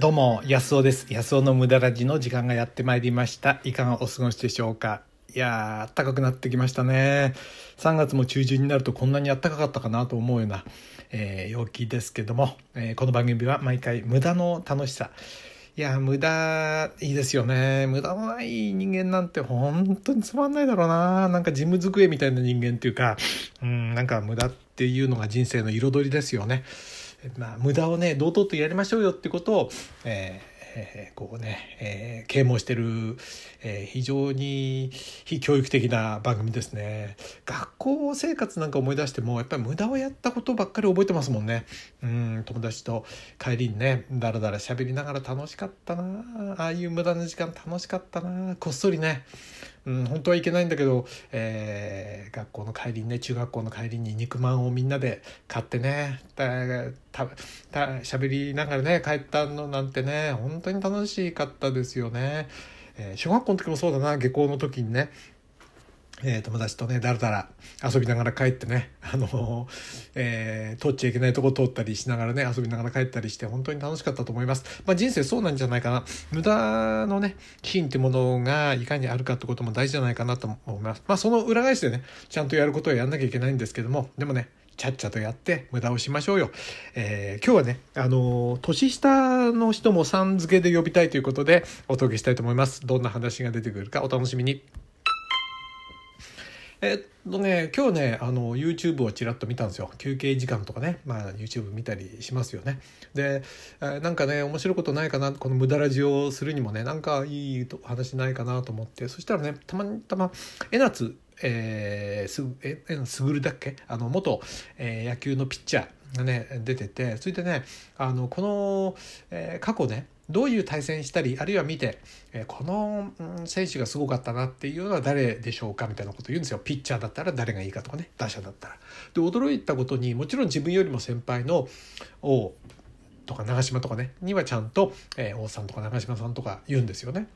どうも、安尾です。安尾の無駄ラジの時間がやってまいりました。いかがお過ごしでしょうか？いやー、暖かくなってきましたね。3月も中旬になるとこんなに暖かかったかなと思うような、えー、陽気ですけども、えー、この番組は毎回無駄の楽しさ。いや、無駄、いいですよね。無駄のない人間なんて本当につまんないだろうな。なんか事務机みたいな人間っていうか、うん、なんか無駄ってていうのが人生の彩りですよね。まあ、無駄をね堂々とやりましょうよってことを、ええー、こうね、えー、啓蒙してる、えー、非常に非教育的な番組ですね。学校生活なんか思い出してもやっぱり無駄をやったことばっかり覚えてますもんね。うん友達と帰りにねだらだら喋りながら楽しかったなああいう無駄な時間楽しかったなこっそりねうん、本当はいけないんだけど、えー、学校の帰りにね中学校の帰りに肉まんをみんなで買ってねたたしゃべりながらね帰ったのなんてね本当に楽しかったですよね。えー、小学校の時もそうだな下校の時にねえー、友達とねだらだら遊びながら帰ってねあのえー、通っちゃいけないとこ通ったりしながらね遊びながら帰ったりして本当に楽しかったと思います、まあ、人生そうなんじゃないかな無駄のねシーンってものがいかにあるかってことも大事じゃないかなと思いますまあその裏返しでねちゃんとやることをやんなきゃいけないんですけどもでもねちゃっちゃとやって無駄をしましょうよ。えー、今日はね、あの年下の人もさん付けで呼びたいということでお届けしたいと思います。どんな話が出てくるかお楽しみに。えっとね今日ねあの YouTube をちらっと見たんですよ。休憩時間とかね、まあ、YouTube 見たりしますよね。で、えなんかね面白いことないかな。この無駄ラジオをするにもねなんかいい話ないかなと思って。そしたらねたまたま江夏えー、すええすぐるだっけ？あの元、えー、野球のピッチャーがね出てて。それでねあのこの、えー、過去ねどういう対戦したりあるいは見て、えこの選手がすごかったなっていうのは誰でしょうかみたいなこと言うんですよピッチャーだったら誰がいいかとかね打者だったら。で驚いたことにもちろん自分よりも先輩の王とか長嶋とかねにはちゃんと、え王さんとか長嶋さんとか言うんですよね。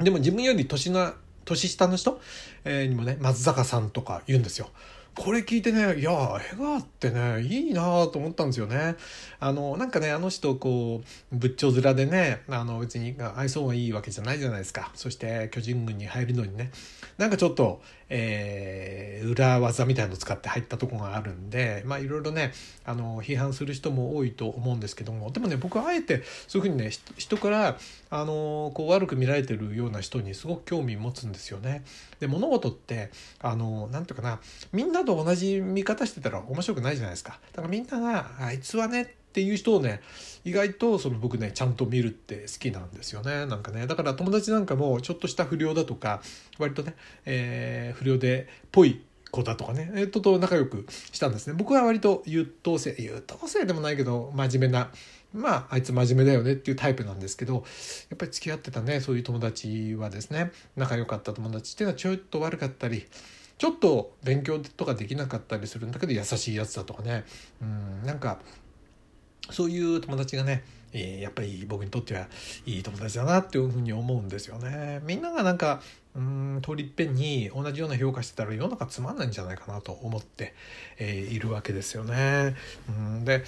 でも自分より年な年下の人、えにもね松坂さんとか言うんですよ。これ聞いてねいや江川ってねいいなと思ったんですよね。あのなんかねあの人こう仏頂面でねあの別に愛想がいいわけじゃないじゃないですかそして巨人軍に入るのにねなんかちょっと、えー、裏技みたいのを使って入ったとこがあるんでまあいろいろねあの批判する人も多いと思うんですけどもでもね僕はあえてそういうふうにね人からあのこう悪く見られてるような人にすごく興味持つんですよね。で物事ってあのなんていうかなみんなと同じ見方してたら面白くないじゃないですか。だからみんながあいつはねっていう人をね意外とその僕ねちゃんと見るって好きなんですよね。なんかね。だから友達なんかもちょっとした不良だとか割とね、えー、不良でぽい子だとかね、えー、とと仲良くしたんですね。僕は割と優等生優等生でもないけど真面目なまああいつ真面目だよねっていうタイプなんですけどやっぱり付き合ってたねそういう友達はですね。仲良かった友達っていうのはちょっと悪かったりちょっと勉強とかできなかったりするんだけど優しいやつだとかね。うんなんかそういう友達がねえー、やっぱり僕にとってはいい友達だなっていうふうに思うんですよね。みんながなんかうん通りいっぺんに同じような評価してたら世の中つまんないんじゃないかなと思って、えー、いるわけですよね。うんで、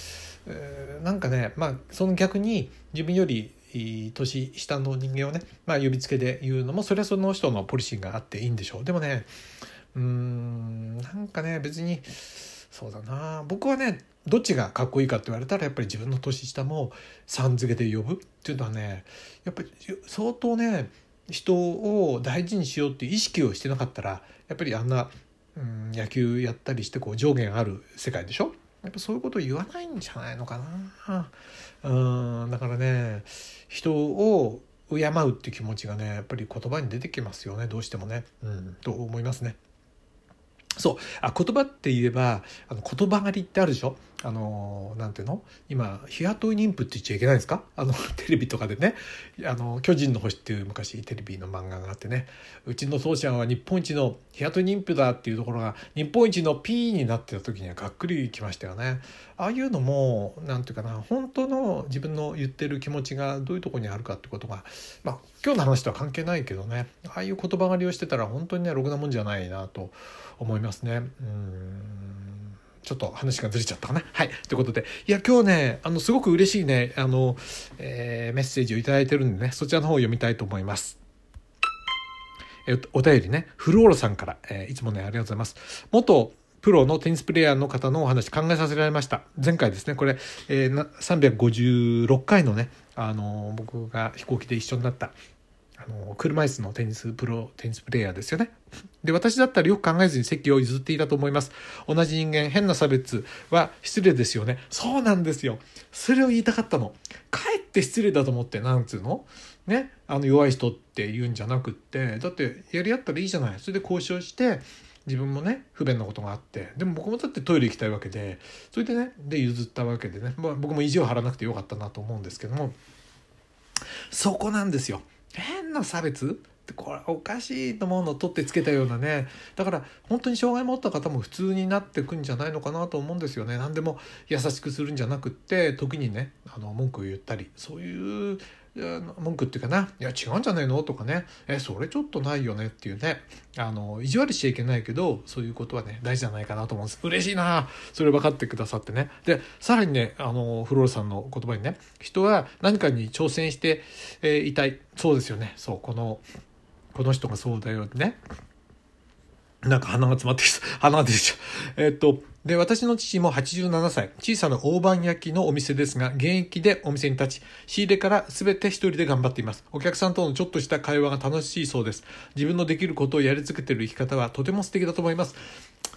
えー、なんかねまあその逆に自分より年下の人間をね、まあ、呼びつけで言うのもそれはその人のポリシーがあっていいんでしょう。でもねうんなんかね別にそうだな僕はねどっちがかっこいいかって言われたらやっぱり自分の年下もさん付けで呼ぶっていうのはねやっぱり相当ね人を大事にしようっていう意識をしてなかったらやっぱりあんな、うん、野球やったりしてこう上限ある世界でしょ？やっぱそういうことを言わないんじゃないのかな。うんだからね人を敬うって気持ちがねやっぱり言葉に出てきますよねどうしてもね、うん、と思いますね。そう。あ言葉って言えばあの言葉狩りってあるでしょ？あのなんていうの？今日雇い妊婦って言っちゃいけないんですか？あの テレビとかでね「あの巨人の星」っていう昔テレビの漫画があってね。うちの父ちゃんは日本一の日雇い妊婦だっていうところが日本一の P になってた時にはがっくりきましたよね。ああいうのも何て言うかな本当の自分の言ってる気持ちがどういうとこにあるかってことがまあ今日の話とは関係ないけどねああいう言葉狩りをしてたら本当にねろくなもんじゃないなと思いますね。うんちょっと話がずれちゃったかな。はい。ということで、いや、今日ね、あの、すごく嬉しいね、あの、えー、メッセージをいただいてるんでね、そちらの方を読みたいと思います。えお便りね、フローロさんから、えー、いつもね、ありがとうございます。元プロのテニスプレーヤーの方のお話考えさせられました。前回ですね、これ、えー、356回のね、あの僕が飛行機で一緒になったあの車椅子のテニスプロテニスプレーヤーですよね。で私だったらよく考えずに席を譲っていたと思います。同じ人間変な差別は失礼ですよね。そうなんですよ。それを言いたかったの。かえって失礼だと思ってなんつうの？ねあの弱い人って言うんじゃなくってだってやり合ったらいいじゃない。それで交渉して自分もね不便なことがあってでも僕もだってトイレ行きたいわけでそれでねで譲ったわけでね、まあ、僕も意地を張らなくてよかったなと思うんですけどもそこなんですよ。変な差別？ってこれおかしいと思うのを取ってつけたようなね。だから本当に障害持った方も普通になってくんじゃないのかなと思うんですよね。何でも優しくするんじゃなくって時にねあの文句を言ったりそういう文句っていうかな「いや違うんじゃないの?」とかね「えそれちょっとないよね」っていうね。あの意地悪しちゃいけないけどそういうことはね大事じゃないかなと思うんです。嬉しいな。それ分かってくださってね。でさらにねあのフローラさんの言葉にね人は何かに挑戦して、えー、いたい。そうですよね。そうこのこの人がそうだよね。なんか鼻が詰まってきた。鼻が出てきちゃう。えっと、で、私の父も87歳、小さな大判焼きのお店ですが、現役でお店に立ち、仕入れから全て一人で頑張っています。お客さんとのちょっとした会話が楽しいそうです。自分のできることをやり続けている生き方はとても素敵だと思います。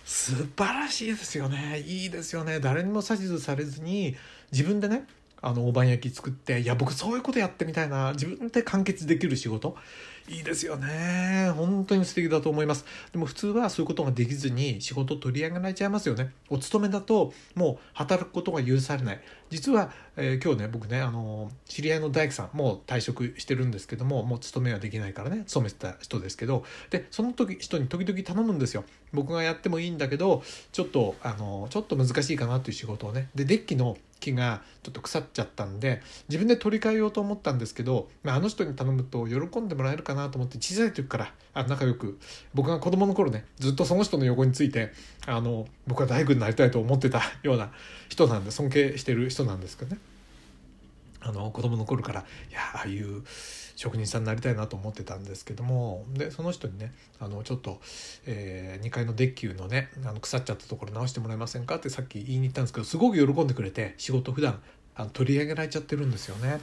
素晴らしいですよね。いいですよね。誰にも指図されずに、自分でね、あの大判焼き作っていや僕そういうことやってみたいな自分で完結できる仕事いいですよね。本当に素敵だと思います。でも普通はそういうことができずに仕事取り上げられちゃいますよね。お勤めだともう働くことが許されない。実は、えー、今日ね僕ねあの知り合いの大工さんもう退職してるんですけどももう勤めはできないからね勤めてた人ですけどでその時人に時々頼むんですよ。僕がやってもいいんだけどちょっとあのちょっと難しいかなという仕事をね。でデッキの木がちょっと腐っちゃったんで自分で取り替えようと思ったんですけど、まあ、あの人に頼むと喜んでもらえるかなと思って小さい時からあ仲良く僕が子供の頃ねずっとその人の横についてあの僕は大工になりたいと思ってたような人なんで尊敬してる人なんですけどねあの子供の頃からいやああいう職人さんになりたいなと思ってたんですけどもでその人にねあのちょっと、えー、2階のデッキのねあの腐っちゃったところ直してもらえませんかってさっき言いに行ったんですけどすごく喜んでくれて仕事普段あの取り上げられちゃってるんですよね。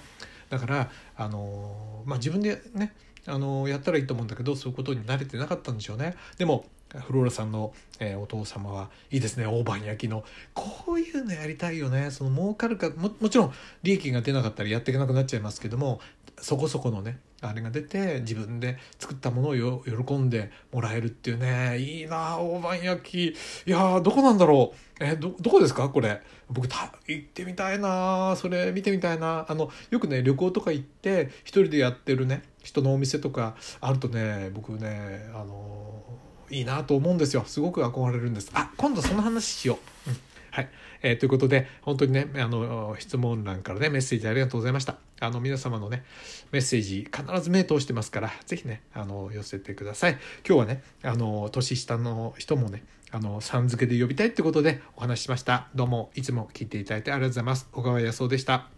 だからあの、まあ、自分でねあのやったらいいと思うんだけどそういうことに慣れてなかったんでしょうね。でもフローラさんの、えー、お父様はいいですね。大判焼きの。こういうのやりたいよね。その儲かるかももちろん利益が出なかったらやっていけなくなっちゃいますけどもそこそこのねあれが出て自分で作ったものを喜んでもらえるっていうね。いいな大判焼き。いやどこなんだろう。えどどこですか？これ。僕た行ってみたいな。それ見てみたいな。あのよくね旅行とか行って一人でやってるね人のお店とかあるとね僕ねあのいいなと思うんですよ。すごく憧れるんです。あ今度その話しよう、うん、はい、えー、ということで本当にねあの質問欄からねメッセージありがとうございました。あの皆様のねメッセージ必ず目通してますから是非ねあの寄せてください。今日はねあの年下の人もねあのさん付けで呼びたいってことでお話ししました。どうもいつも聞いていただいてありがとうございます。小川康夫でした。